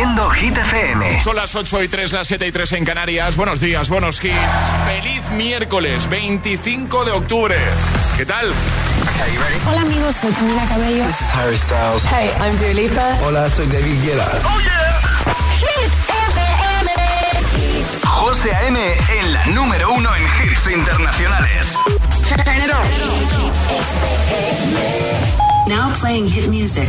Haciendo Hit FM. Son las 8 y 3, las 7 y 3 en Canarias. Buenos días, buenos hits. Feliz miércoles, 25 de octubre. ¿Qué tal? Hola amigos, soy Camila Cabello. This is Harry Styles. Hey, I'm Dua Lipa. Hola, soy David Guetta. ¡Oh, yeah! Hit FM. José A.M. en la número uno en hits internacionales. Turn it on. Now playing hit music.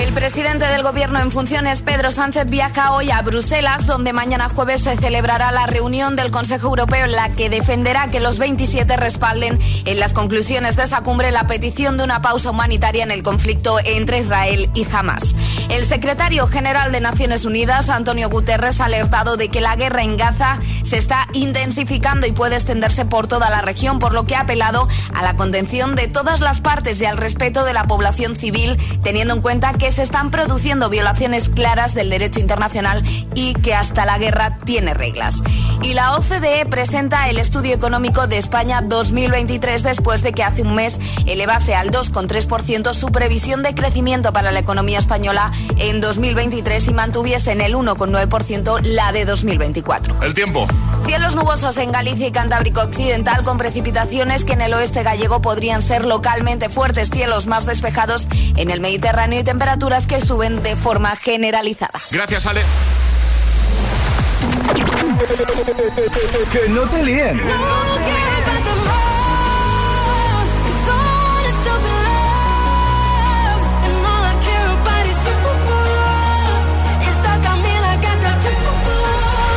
El presidente del gobierno en funciones, Pedro Sánchez, viaja hoy a Bruselas, donde mañana jueves se celebrará la reunión del Consejo Europeo en la que defenderá que los 27 respalden en las conclusiones de esa cumbre la petición de una pausa humanitaria en el conflicto entre Israel y Hamas. El secretario general de Naciones Unidas, Antonio Guterres, ha alertado de que la guerra en Gaza se está intensificando y puede extenderse por toda la región, por lo que ha apelado a la contención de todas las partes y al respeto de la población civil, teniendo en cuenta que se están produciendo violaciones claras del derecho internacional y que hasta la guerra tiene reglas. Y la OCDE presenta el estudio económico de España 2023 después de que hace un mes elevase al 2,3% su previsión de crecimiento para la economía española en 2023 y mantuviese en el 1,9% la de 2024. El tiempo. Cielos nubosos en Galicia y Cantábrico Occidental con precipitaciones que en el oeste gallego podrían ser localmente fuertes, cielos más despejados en el Mediterráneo y temperaturas que suben de forma generalizada. Gracias, Ale. Que no te líen.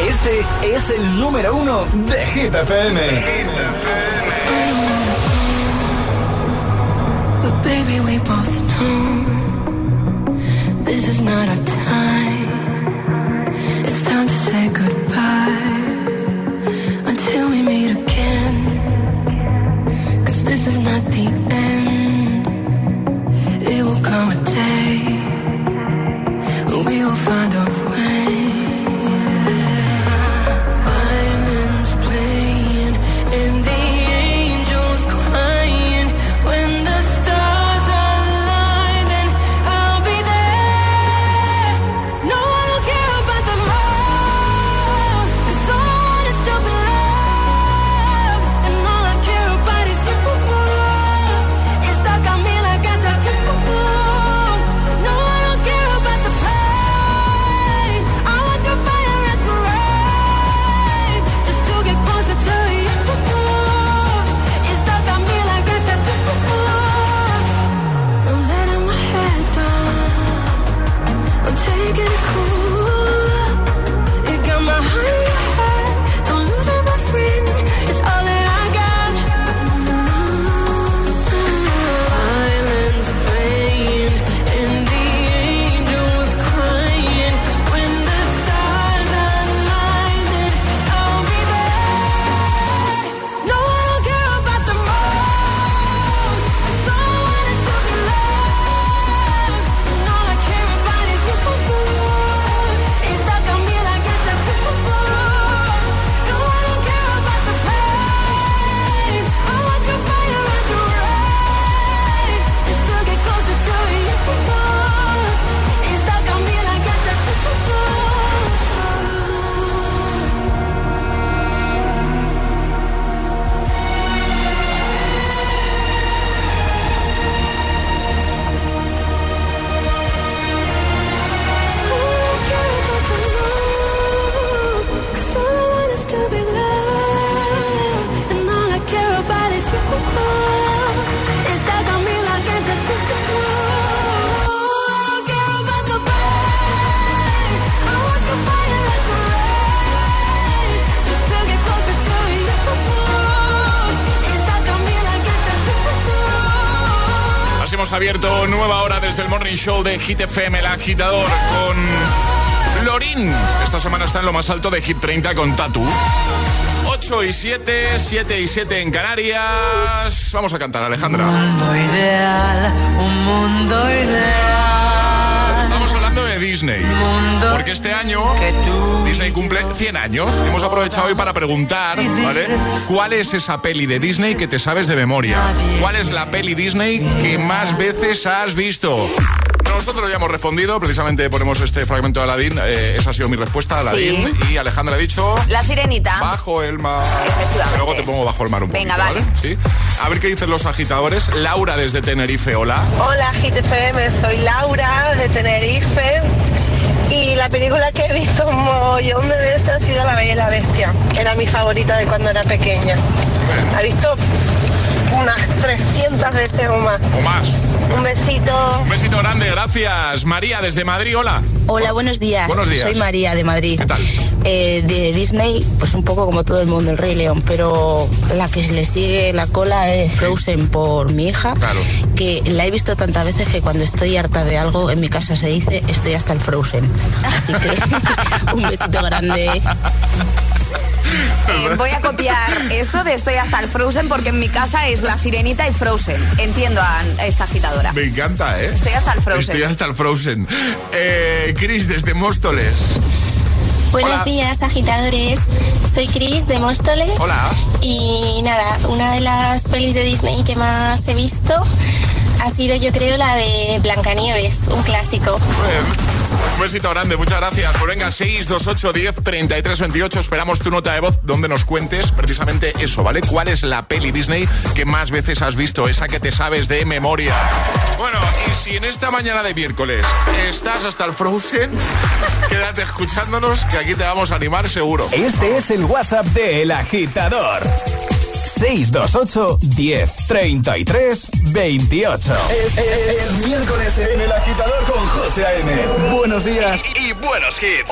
Este es el número uno de Hit FM. But baby, we both know this is not our time. It's time to say goodbye Show de Hit FM, el agitador, con Lorin. Esta semana está en lo más alto de Hit 30 con Tatu. 8 y 7, 7 y 7 en Canarias. Vamos a cantar, Alejandra. mundo ideal, un mundo ideal. Estamos hablando de Disney. Porque este año Disney cumple 100 años. Hemos aprovechado hoy para preguntar, ¿vale? ¿Cuál es esa peli de Disney que te sabes de memoria? ¿Cuál es la peli Disney que más veces has visto? Nosotros ya hemos respondido, precisamente ponemos este fragmento de Aladdin. eh, esa ha sido mi respuesta, Aladdin. Y Alejandra ha dicho. La sirenita. Bajo el mar. Efectivamente. Luego te pongo bajo el mar un Venga, poquito, vale. ¿Sí? A ver qué dicen los agitadores. Laura desde Tenerife, hola. Hola GTFM, soy Laura de Tenerife y la película que he visto un mogollón de veces ha sido La Bella y la Bestia. Era mi favorita de cuando era pequeña. He visto unas 300 veces o más. O más. Un besito. Un besito grande, gracias. María desde Madrid, hola. Hola, buenos días. Buenos días. Soy María de Madrid. ¿Qué tal? Eh, de Disney, pues un poco como todo el mundo, el Rey León, pero la que le sigue la cola es Frozen por mi hija, Claro. que la he visto tantas veces que cuando estoy harta de algo, en mi casa se dice, estoy hasta el Frozen. Así que un besito grande. Eh, voy a copiar esto de estoy hasta el Frozen porque en mi casa es la sirenita y Frozen. Entiendo a esta agitadora. Me encanta, ¿eh? Estoy hasta el Frozen. Estoy hasta el Frozen. Eh, Chris desde Móstoles. Buenos Hola. días, agitadores. Soy Cris de Móstoles. Hola. Y nada, una de las pelis de Disney que más he visto ha sido, yo creo, la de Blancanieves, un clásico. Bien. Un besito grande, muchas gracias. Pues venga, 628 10 33 28. Esperamos tu nota de voz donde nos cuentes precisamente eso, ¿vale? ¿Cuál es la peli Disney que más veces has visto? Esa que te sabes de memoria. Bueno, y si en esta mañana de miércoles estás hasta el Frozen, quédate escuchándonos que aquí te vamos a animar seguro. Este es el WhatsApp de El Agitador. 628 10 33 28. Es, es- es miércoles en el agitador con José A.M. Buenos días. Y, y buenos hits.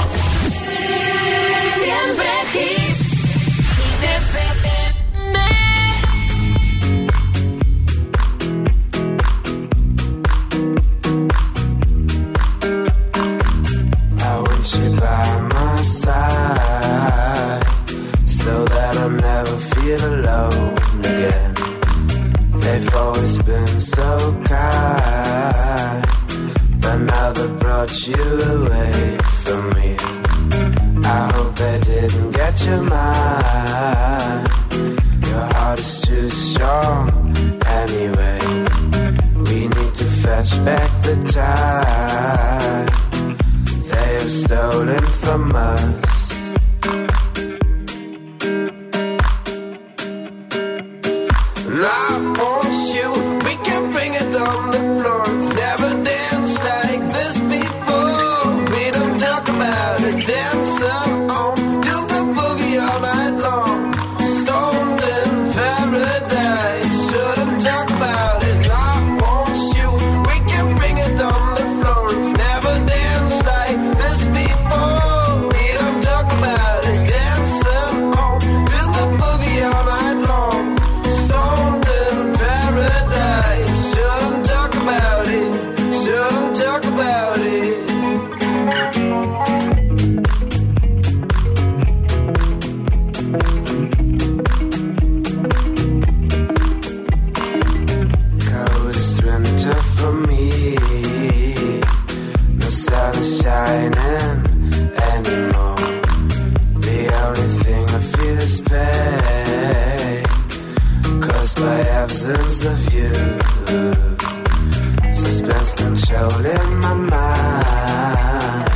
Suspense controlling my mind.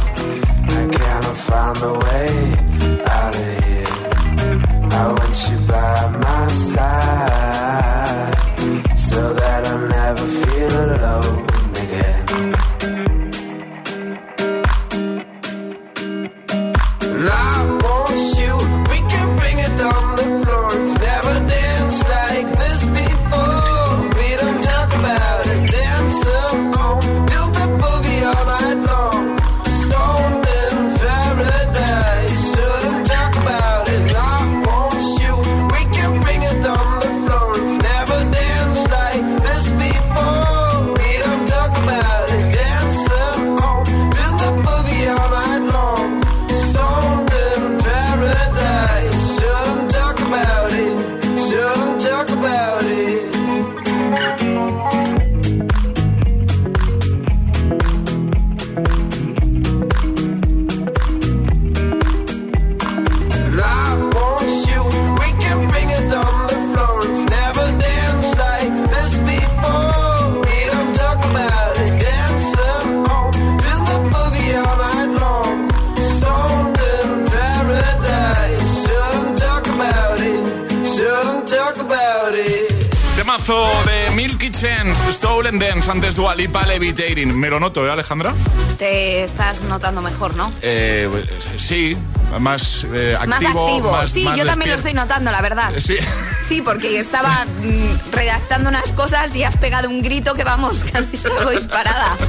I cannot find a way out of here. I want you Dance, antes Dua Lipa, Levitating. Me lo noto, ¿eh, Alejandra? Te estás notando mejor, ¿no? Eh, sí, más eh, más activo. activo. más- sí, más yo también lo estoy notando, la verdad. Eh, Sí. Sí, porque estaba mm, redactando unas cosas y has pegado un grito que vamos, casi salgo disparada.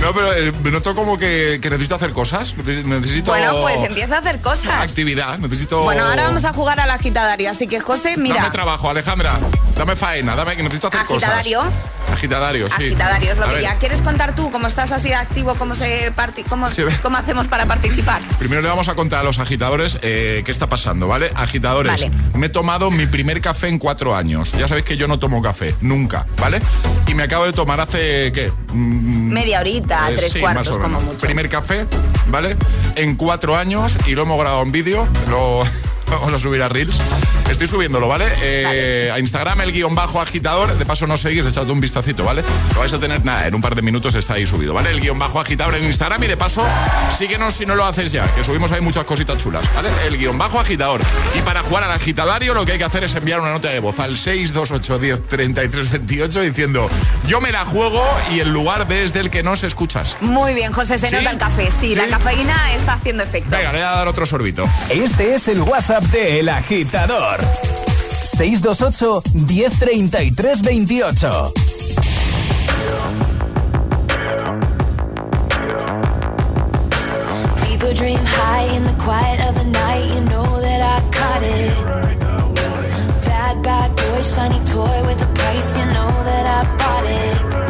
No, pero eh, me noto como que, que necesito hacer cosas. Neces- Necesito. Bueno, pues empieza a hacer cosas. Actividad, necesito. Bueno, ahora vamos a jugar al agitadario, así que José, Dame mira, trabajo, Alejandra. Dame faena, dame que necesito hacer Agitadario. cosas. Agitadario, sí. agitadario es lo A que ver, ya. ¿Quieres contar tú cómo estás así de activo, cómo se cómo, Sí. cómo hacemos para participar? Primero le vamos a contar a los agitadores eh, qué está pasando, ¿vale? Agitadores, Vale. me he tomado mi primer café en cuatro años. Ya sabéis que yo no tomo café, nunca, ¿vale? Y me acabo de tomar hace, ¿qué? Mm, Media horita, eh, tres sí, cuartos como mucho. Primer café, ¿vale? En cuatro años y lo hemos grabado en vídeo, lo vamos a subir a Reels. Estoy subiéndolo, ¿vale? Eh, A Instagram, el guion bajo agitador. De paso, no seguís, echad un vistacito, ¿vale? Lo vais a tener, nada, en un par de minutos está ahí subido, ¿vale? El guion bajo agitador en Instagram y de paso, síguenos si no lo haces ya, que subimos ahí muchas cositas chulas, ¿vale? El guion bajo agitador. Y para jugar al agitadario, lo que hay que hacer es enviar una nota de voz al 628 10 33 28 diciendo, yo me la juego y el lugar desde el que nos escuchas. Muy bien, José, se ¿Sí? nota el café. Sí, la ¿Sí? cafeína está haciendo efecto. Venga, le voy a dar otro sorbito. Este es el WhatsApp WhatsApp de El Agitador. 628 1033 28. People dream high in the quiet of the night. You know that I caught it. Bad, bad boy, shiny toy with a price. You know that I bought it.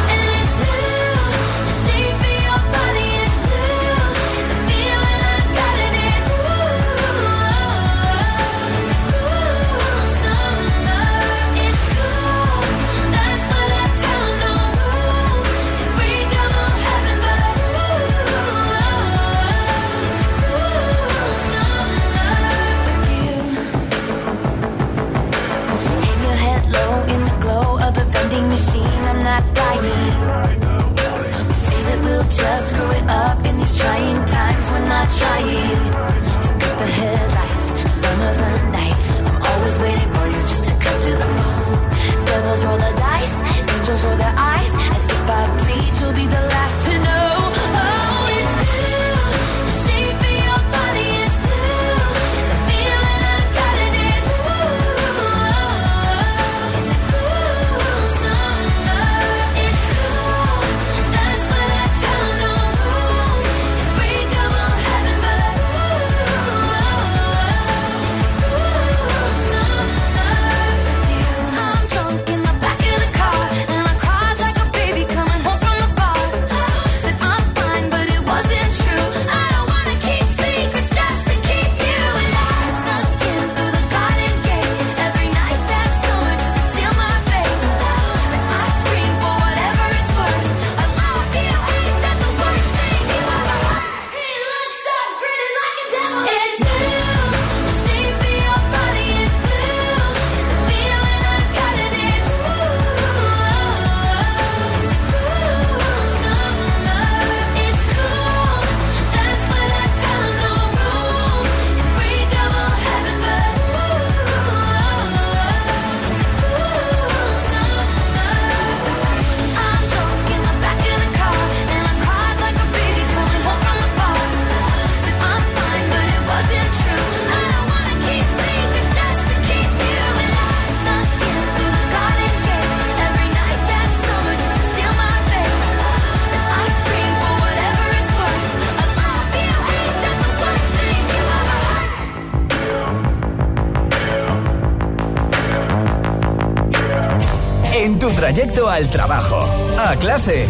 al trabajo, a clase.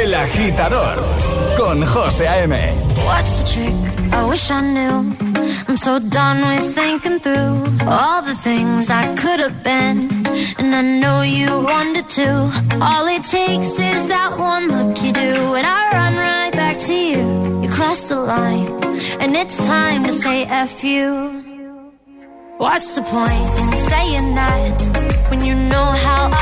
El agitador con José A.M. What's the trick? I wish I knew. I'm so done with thinking through all the things I could have been. And I know you wanted to. All it takes is that one look you do, and I run right back to you. You cross the line, and it's time to say F you. What's the point in saying that when you know how I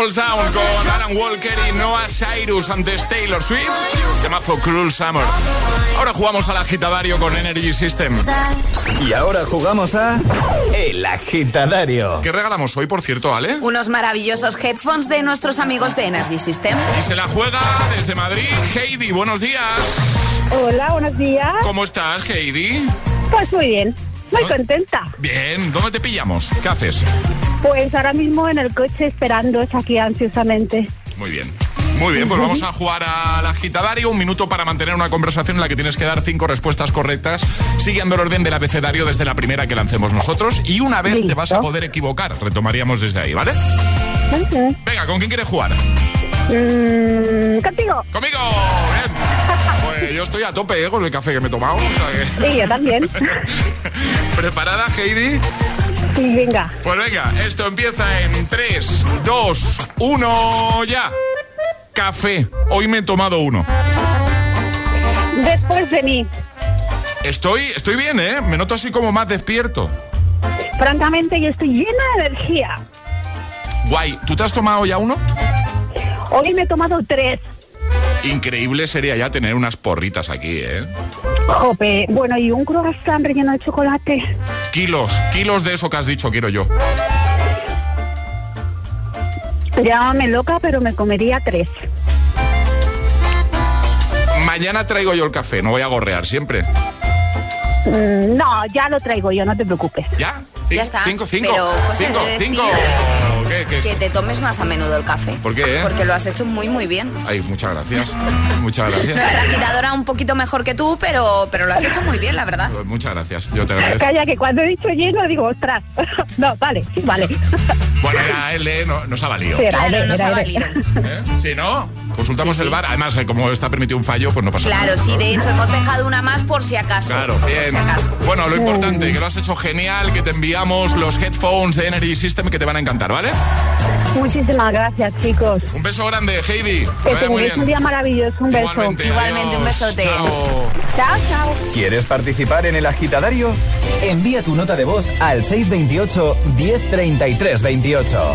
Falls Down con Alan Walker y Noah Cyrus antes Taylor Swift. Temazo Cruel Summer. Ahora jugamos al agitadario con Energy System. Y ahora jugamos a El Agitadario. ¿Qué regalamos hoy, por cierto, Ale? Unos maravillosos headphones de nuestros amigos de Energy System. Y se la juega desde Madrid Heidi. Buenos días. Hola, buenos días. ¿Cómo estás, Heidi? Pues muy bien, muy contenta. Bien, ¿dónde te pillamos? ¿Qué haces? Pues ahora mismo en el coche esperando aquí ansiosamente. Muy bien. Muy bien, pues vamos a jugar al agitadario. Un minuto para mantener una conversación en la que tienes que dar cinco respuestas correctas, siguiendo el orden del abecedario desde la primera que lancemos nosotros. Y una vez te vas a poder equivocar. Retomaríamos desde ahí, ¿vale? Venga, ¿con quién quieres jugar? Mm, contigo. ¡Conmigo! Bien. Pues yo estoy a tope ¿eh? con el café que me he tomado. o sea que- Sí, yo también. ¿Preparada, Heidi? Sí, venga. Pues venga, esto empieza en 3, 2, 1, ya. Café. Hoy me he tomado uno. Después de mí. Estoy, estoy bien, ¿eh? Me noto así como más despierto. Francamente, yo estoy llena de energía. Guay, ¿tú te has tomado ya uno? Hoy me he tomado tres. Increíble sería ya tener unas porritas aquí, ¿eh? Jope. Bueno, y un croissant relleno de chocolate. Kilos, kilos de eso que has dicho quiero yo. Llámame loca, pero me comería tres. Mañana traigo yo el café, no voy a gorrear siempre. Mm, no, ya lo traigo yo, no te preocupes. ¿Ya? Ya está. Cinco, cinco. Pero, José, cinco, cinco. Decir ¿Qué, qué? Que te tomes más a menudo el café. ¿Por qué, eh? Porque lo has hecho muy, muy bien. Ay, muchas gracias. Muchas Nuestra gracias. agitadora un poquito mejor que tú, pero, pero lo has hecho muy bien, la verdad. Muchas gracias, yo te agradezco. Calla, que cuando he dicho lleno digo, ostras. no, vale, sí, vale. Bueno, era él, ¿eh? No, nos ha valido. Sí, Claro, nos era ha valido. ¿Eh? Si no, consultamos el bar. Además, como está permitido un fallo, pues no pasa Claro, nada. sí, de hecho hemos dejado una más por si acaso. Claro, Por bien. si acaso. Bueno, lo importante, que lo has hecho genial, que te enviamos los headphones de Energy System que te van a encantar, ¿vale? Muchísimas gracias, chicos. Un beso grande, Heidi. Que tengáis un día maravilloso. Un beso. Igualmente, Igualmente, un besote. Chao. Chao, chao. ¿Quieres participar en El Agitadario? Envía tu nota de voz al 628 1033 28.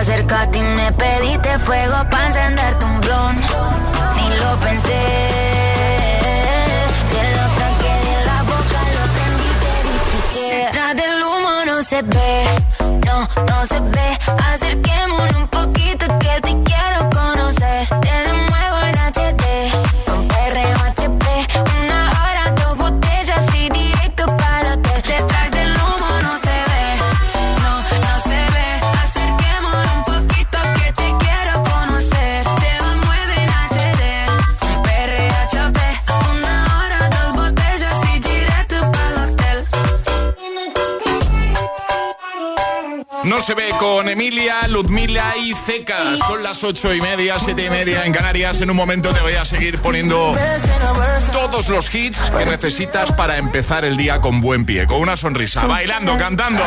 acercaste y me pediste fuego para encenderte un blon. Ni lo pensé. Te lo saqué de la boca, lo prendí y te dije que detrás del humo no se ve, no, no se ve. Acerquémonos un poquito que te se ve con Emilia, Ludmila y Zeca. Son las ocho y media, siete y media en Canarias. En un momento te voy a seguir poniendo todos los hits que necesitas para empezar el día con buen pie, con una sonrisa, bailando, cantando.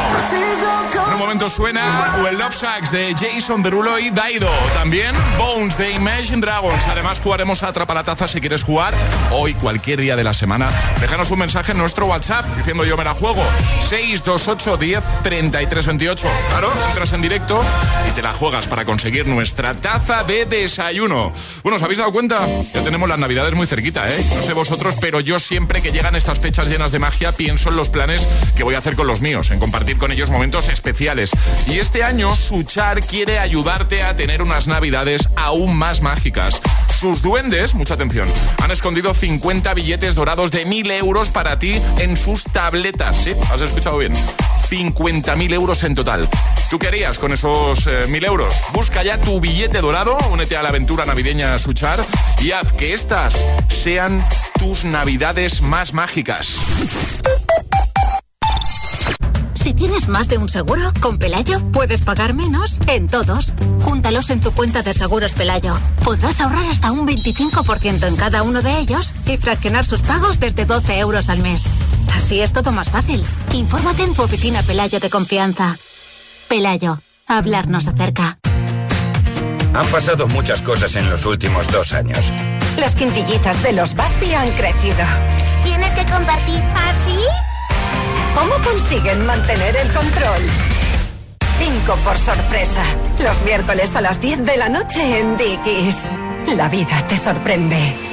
En un momento suena Well Love Sacks de Jason Derulo y Daido. También Bones de Imagine Dragons. Además jugaremos a Atrapa la Taza si quieres jugar hoy, cualquier día de la semana. Déjanos un mensaje en nuestro WhatsApp diciendo yo me la juego. 628 10 33 28. Entras en directo y te la juegas para conseguir nuestra taza de desayuno. Bueno, ¿os habéis dado cuenta? Ya tenemos las navidades muy cerquita, ¿eh? No sé vosotros, pero yo siempre que llegan estas fechas llenas de magia pienso en los planes que voy a hacer con los míos, en compartir con ellos momentos especiales. Y este año Suchar quiere ayudarte a tener unas navidades aún más mágicas. Sus duendes, mucha atención, han escondido 50 billetes dorados de 1000 euros para ti en sus tabletas. ¿Sí? ¿Has escuchado bien? 50.000 euros en total. ¿Tú qué harías con esos eh, 1.000 euros? Busca ya tu billete dorado, únete a la aventura navideña Suchar y haz que estas sean tus navidades más mágicas. Si tienes más de un seguro, con Pelayo puedes pagar menos en todos. Júntalos en tu cuenta de seguros Pelayo. Podrás ahorrar hasta un 25% en cada uno de ellos y fraccionar sus pagos desde 12 euros al mes. Así es todo más fácil. Infórmate en tu oficina Pelayo de confianza. Pelayo, hablarnos acerca. Han pasado muchas cosas en los últimos dos años. Las quintillizas de los Baspi han crecido. ¿Tienes que compartir así? ¿Cómo consiguen mantener el control? Cinco por sorpresa. Los miércoles a las 10 de la noche en Dickies. La vida te sorprende.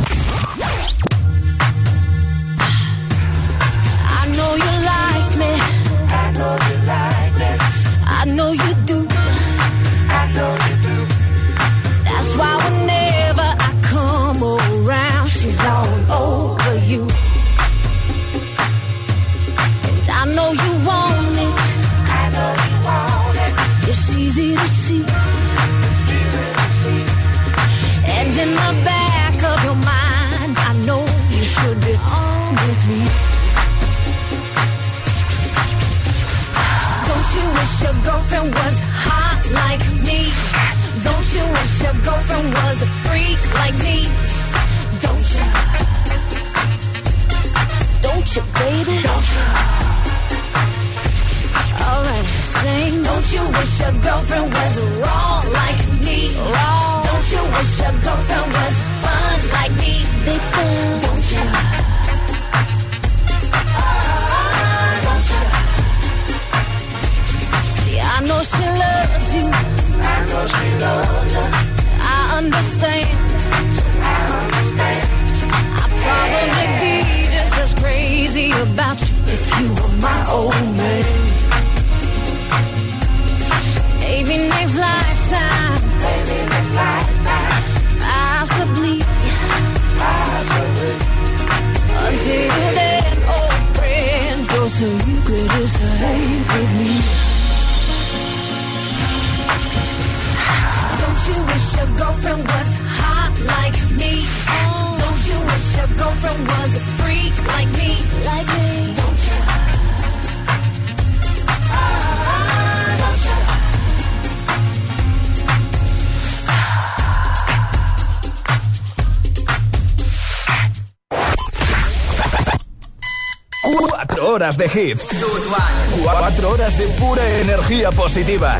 know freak like me? Don't you? Don't you, baby? Don't you? Alright, sing. Don't you wish your girlfriend was wrong like me? Wrong. Don't you wish your girlfriend was fun like me? Big fun. Don't you? Don't you? See, I know she loves you. I know she loves you. Understand. I probably be just as crazy about you if you were my old man. Maybe next lifetime. Until then, old friend, your secret is safe with me. Don't you wish your girlfriend was hot like me? Don't you wish your girlfriend was a freak like me? Like me? Don't you? Cuatro horas de hits. Cuatro horas de pura energía positiva.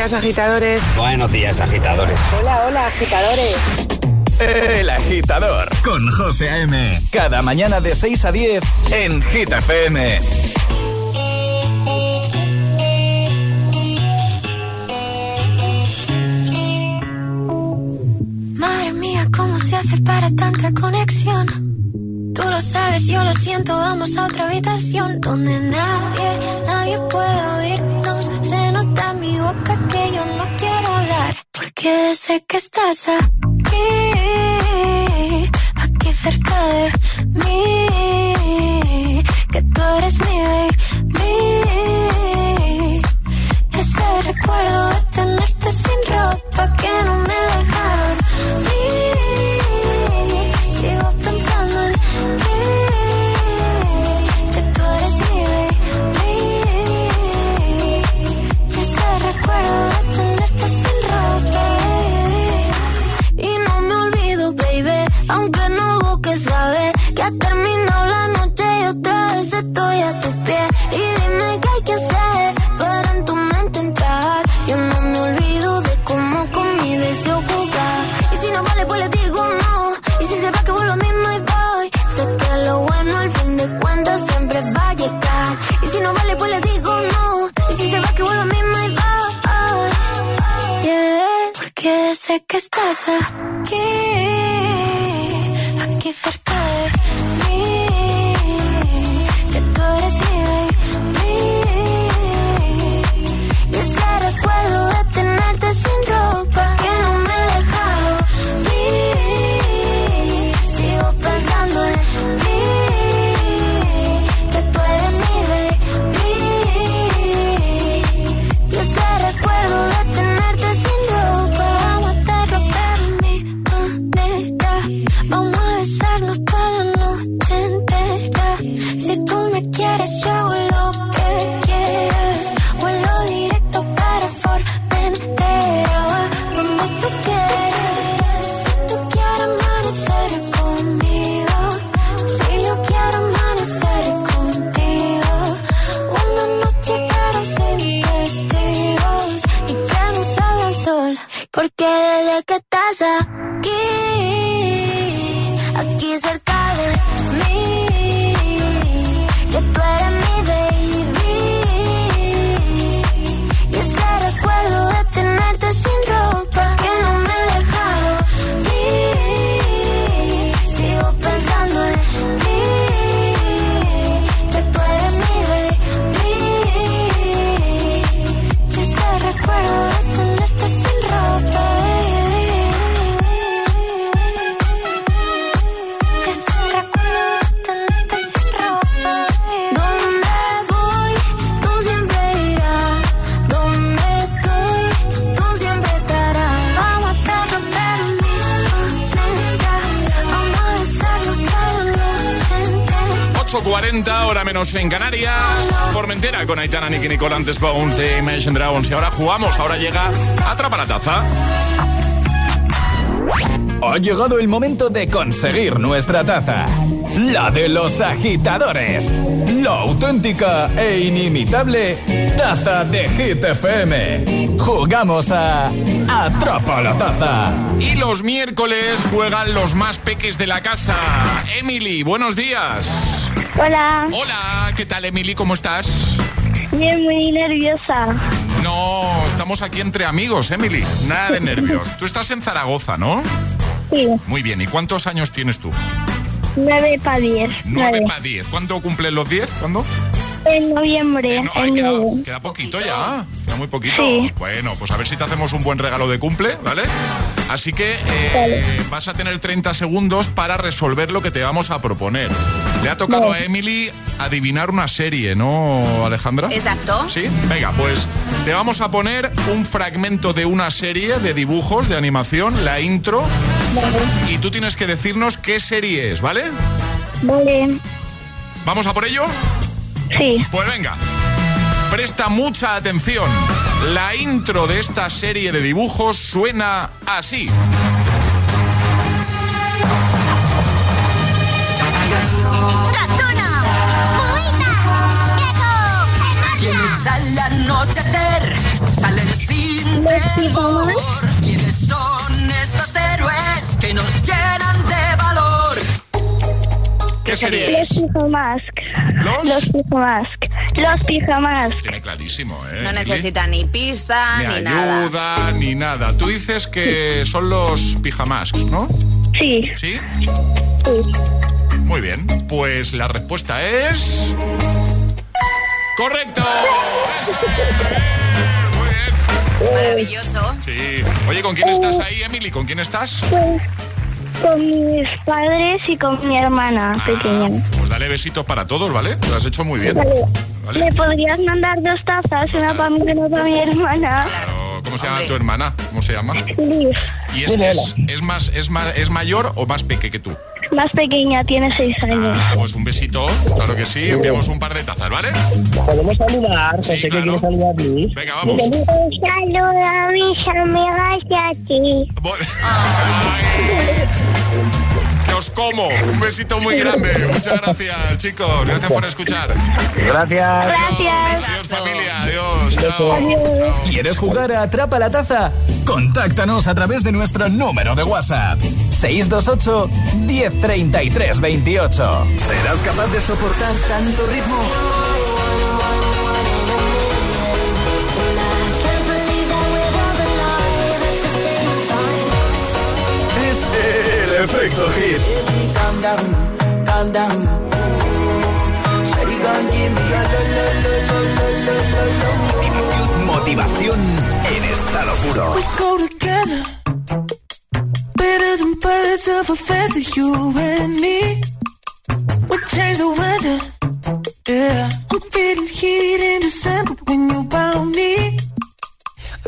agitadores. Buenos días, agitadores. Hola, hola, agitadores. El agitador con José A.M. Cada mañana de 6 a 10 en Gita FM. Madre mía, ¿cómo se hace para tanta conexión? Tú lo sabes, yo lo siento, vamos a otra habitación donde nadie, nadie puede que estás aquí, aquí cerca de 8.40, hora menos en Canarias. Formentera con Aitana, Nicky Nicole, antes Bones de Imagine Dragons. Y ahora jugamos, ahora llega Atrapa la Taza. Ha llegado el momento de conseguir nuestra taza. La de los agitadores. La auténtica e inimitable taza de Hit FM. Jugamos a Atrapa la taza. Y los miércoles juegan los más peques de la casa. Emily, buenos días. Hola. Hola, ¿qué tal Emily? ¿Cómo estás? Bien, muy nerviosa. No, estamos aquí entre amigos, Emily. Nada de nervios. Tú estás en Zaragoza, ¿no? Sí, Muy bien, ¿y cuántos años tienes tú? 9 para 10. 9 para 10. ¿Cuánto cumplen los 10? ¿Cuándo? En noviembre. No, ay, en queda, nueve. queda poquito ya. Queda muy poquito. Sí. Bueno, pues a ver si te hacemos un buen regalo de cumple, ¿vale? Así que eh, vas a tener 30 segundos para resolver lo que te vamos a proponer. Le ha tocado a Emily adivinar una serie, ¿no, Alejandra? Exacto. Sí, venga, pues te vamos a poner un fragmento de una serie de dibujos, de animación, la intro, y tú tienes que decirnos qué serie es, ¿vale? Vale. ¿Vamos a por ello? Sí. Pues venga, presta mucha atención. La intro de esta serie de dibujos suena así. Quienes al anochecer salen sin temor. ¿Quiénes son estos héroes que nos llenan de valor? ¿Qué serie Los pijamask. ¿Los? Los pijamask. Los pijamask. Tiene clarísimo, ¿eh? No necesita ni pista Ni ni, nada. ayuda, ni nada. Tú dices que son los pijamasks, ¿no? Sí. ¿Sí? Sí. Muy bien. Pues la respuesta es... ¡Correcto! Muy bien. Maravilloso. Sí. Oye, ¿con quién estás ahí, Emily? ¿Con quién estás? Pues con mis padres y con mi hermana pequeña. Pues dale besitos para todos, ¿vale? Lo has hecho muy bien. Vale. ¿Vale? ¿Me podrías mandar dos tazas? Una para mí y una para mi hermana. Pero, ¿Cómo se llama tu hermana? ¿Cómo se llama? Liv. ¿Y es, es, es más, es, más, es mayor o más peque que tú? Más pequeña, tiene seis años. Ah, pues un besito, claro que sí. Enviamos un par de tazas, ¿vale? ¿Podemos saludar? Sí, que claro. quiere saludar Luis. Venga, vamos. Un saludo a mis amigas y a ti. Que os como. Un besito muy grande. Muchas gracias, chicos. Gracias por escuchar. Gracias. Gracias. Adiós, familia. Adiós. Chao. ¿Quieres jugar a Atrapa la Taza? Contáctanos a través de nuestro número de WhatsApp. 628 1033 28. ¿Serás capaz de soportar tanto ritmo? Efecto hit. Calm down, calm down. Shawty gon' give me a lo, lo, lo, lo, lo, lo, lo, lo. Motivación en estado puro. We go together. Better than birds of a feather, you and me. We change the weather. Yeah. I'm feeling heat in December when you found me.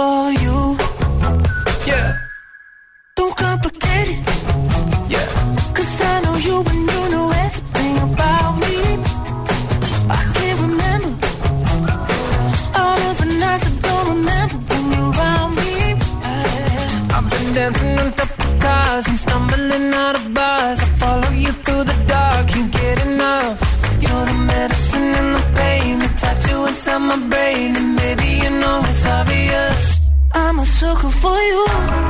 for you. Yeah. Don't complicate it. Yeah. Cause I know you and you know everything about me. I can't remember. All of the nights I don't remember when you're around me. I've been dancing on top of cars and stumbling out of bars. Sucker for you.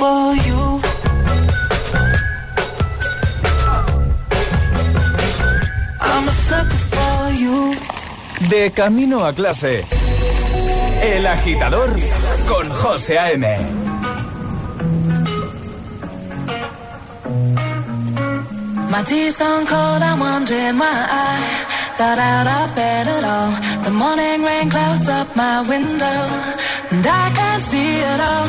For you. I'm a sucker for you. De camino a clase. El agitador con José A.M. My tea's gone cold, I'm wondering why I got out of bed at all. The morning rain clouds up my window, and I can't see it all.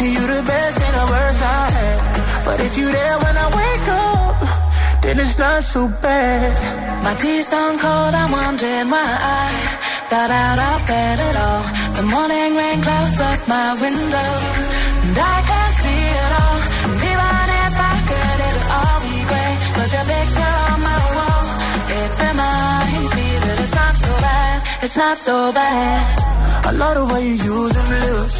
You the best and the worst I had. But if you there when I wake up, then it's not so bad. My tea's gone cold, I'm wondering why I got out of bed at all. The morning rain clouds up my window, and I can't see it all. And even if I could, it'll all be great. But your picture on my wall, it reminds me that it's not so bad, it's not so bad. I love the way you use them lips.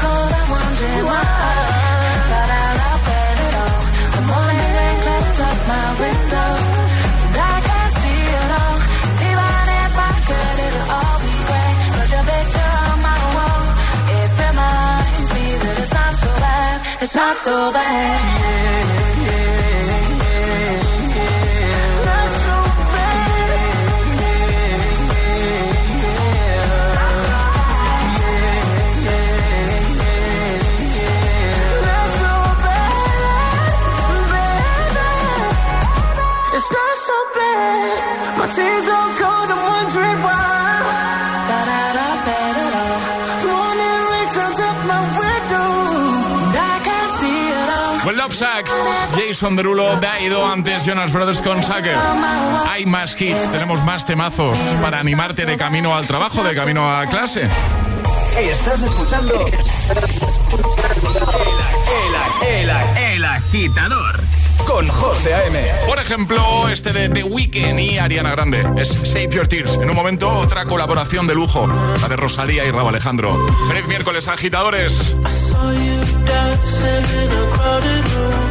not so bad. Jason Derulo, Daido, antes Jonas Brothers con Sucker. Hay más hits, tenemos más temazos para animarte de camino al trabajo, de camino a clase. Estás escuchando el, el, el, el agitador con José A.M. Por ejemplo, este de The Weeknd y Ariana Grande. Es Save Your Tears. En un momento, otra colaboración de lujo. La de Rosalía y Rabo Alejandro. Feliz miércoles, agitadores. saw you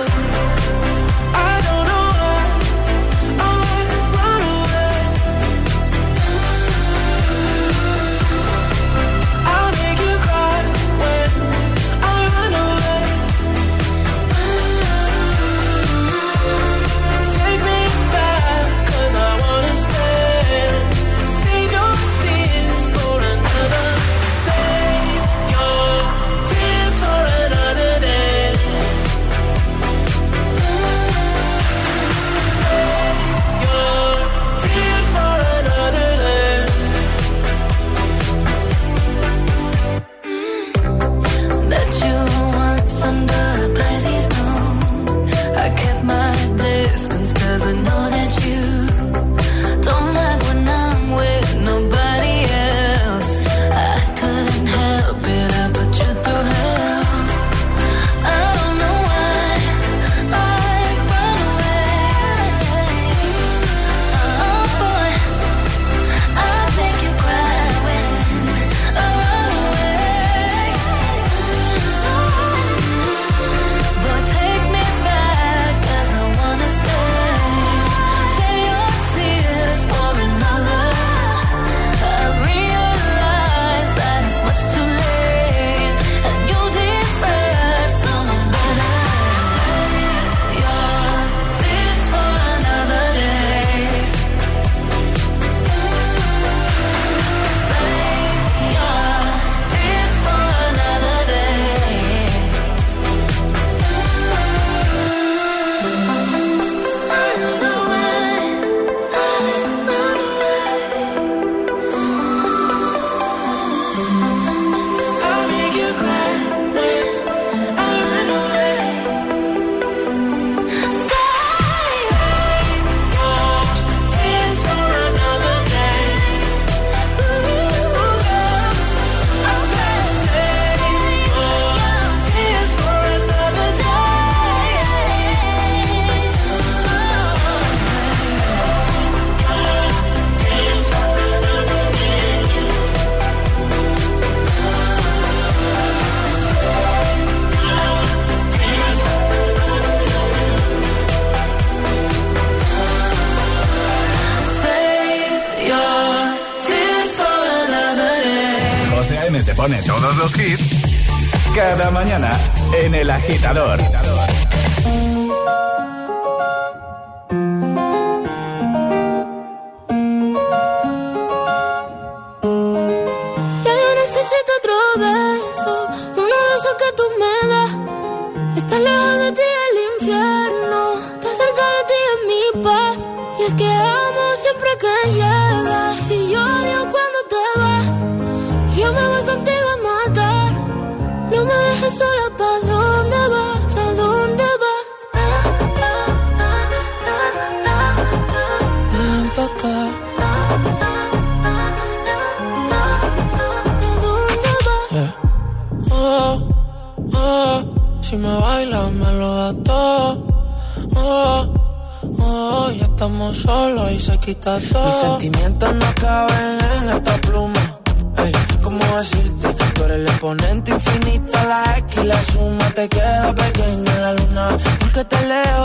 Agitador.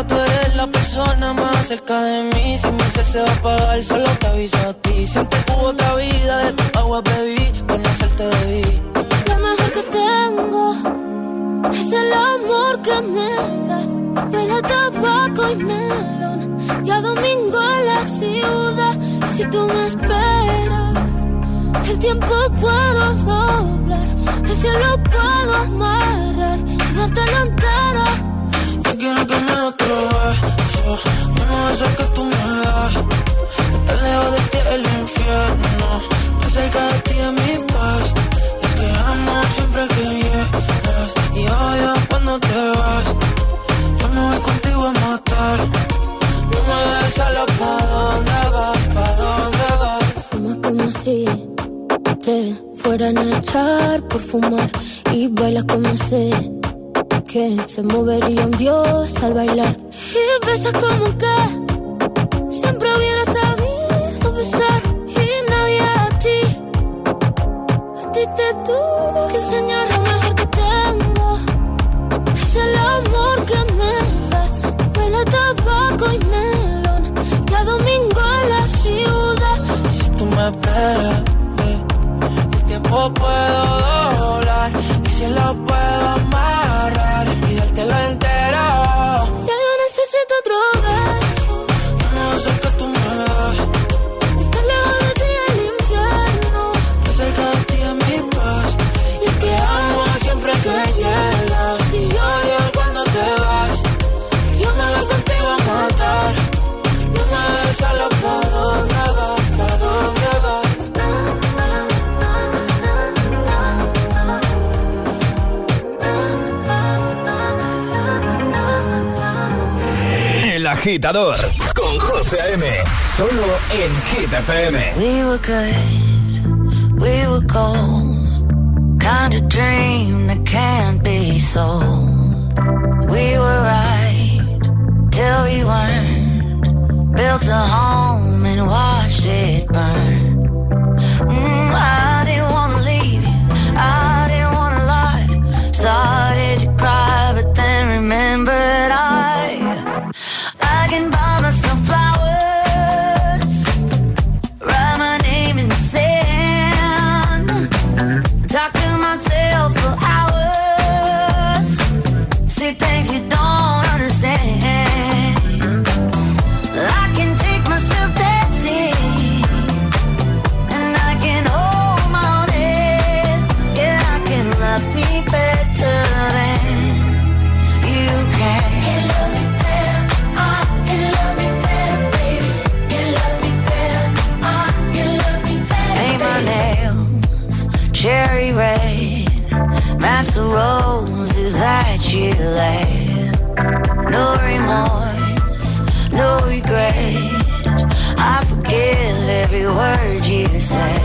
Tú eres la persona más cerca de mí. Si mi ser se va a apagar, solo te aviso a ti. Siente que hubo otra vida, de tu agua bebí, conocerte debí. Lo mejor que tengo es el amor que me das. Huele tabaco y melón. Y a domingo en la ciudad. Si tú me esperas, el tiempo puedo doblar. El cielo puedo amarrar y darte la entera quiero que me otro beso Uno de esos que tú me das. Estar lejos de ti el infierno. Estar cerca de ti es mi paz. Es que amo siempre que llegas. Y odio cuando te vas. Yo me voy contigo a matar. No me dejes solo ¿Pa' dónde vas? ¿Pa' dónde vas? Fumas como si te fueran a echar por fumar. Y bailas como si se movería un dios al bailar. Y besas como que siempre hubiera sabido besar. Y nadie a ti, a ti te tuvo que enseñar lo mejor que tengo. Es el amor que me das. Huele a tabaco y melón. Cada domingo en la ciudad. Y si tú me esperas, eh, el tiempo puedo doblar. Y si lo puedo amar teu trono. agitador con José A.M. Solo en Hit FM. We were good, we were cold. Kind of dream that can't be sold. We were right till we weren't. Built a home and watched it burn. say.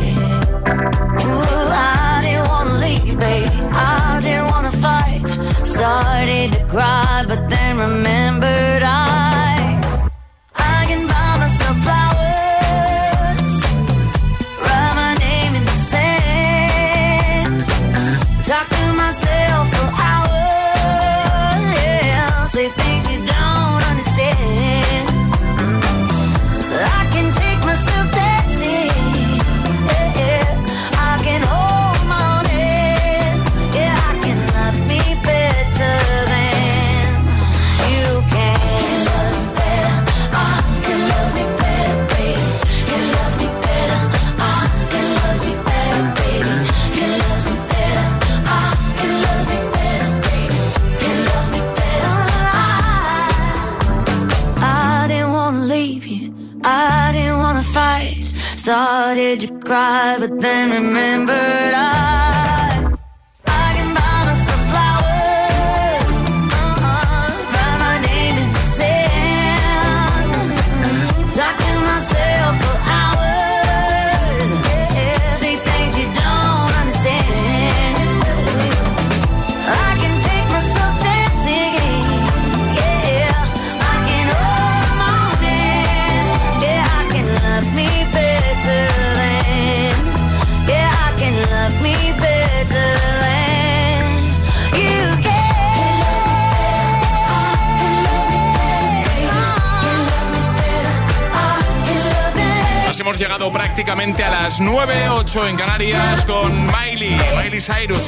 Crusaders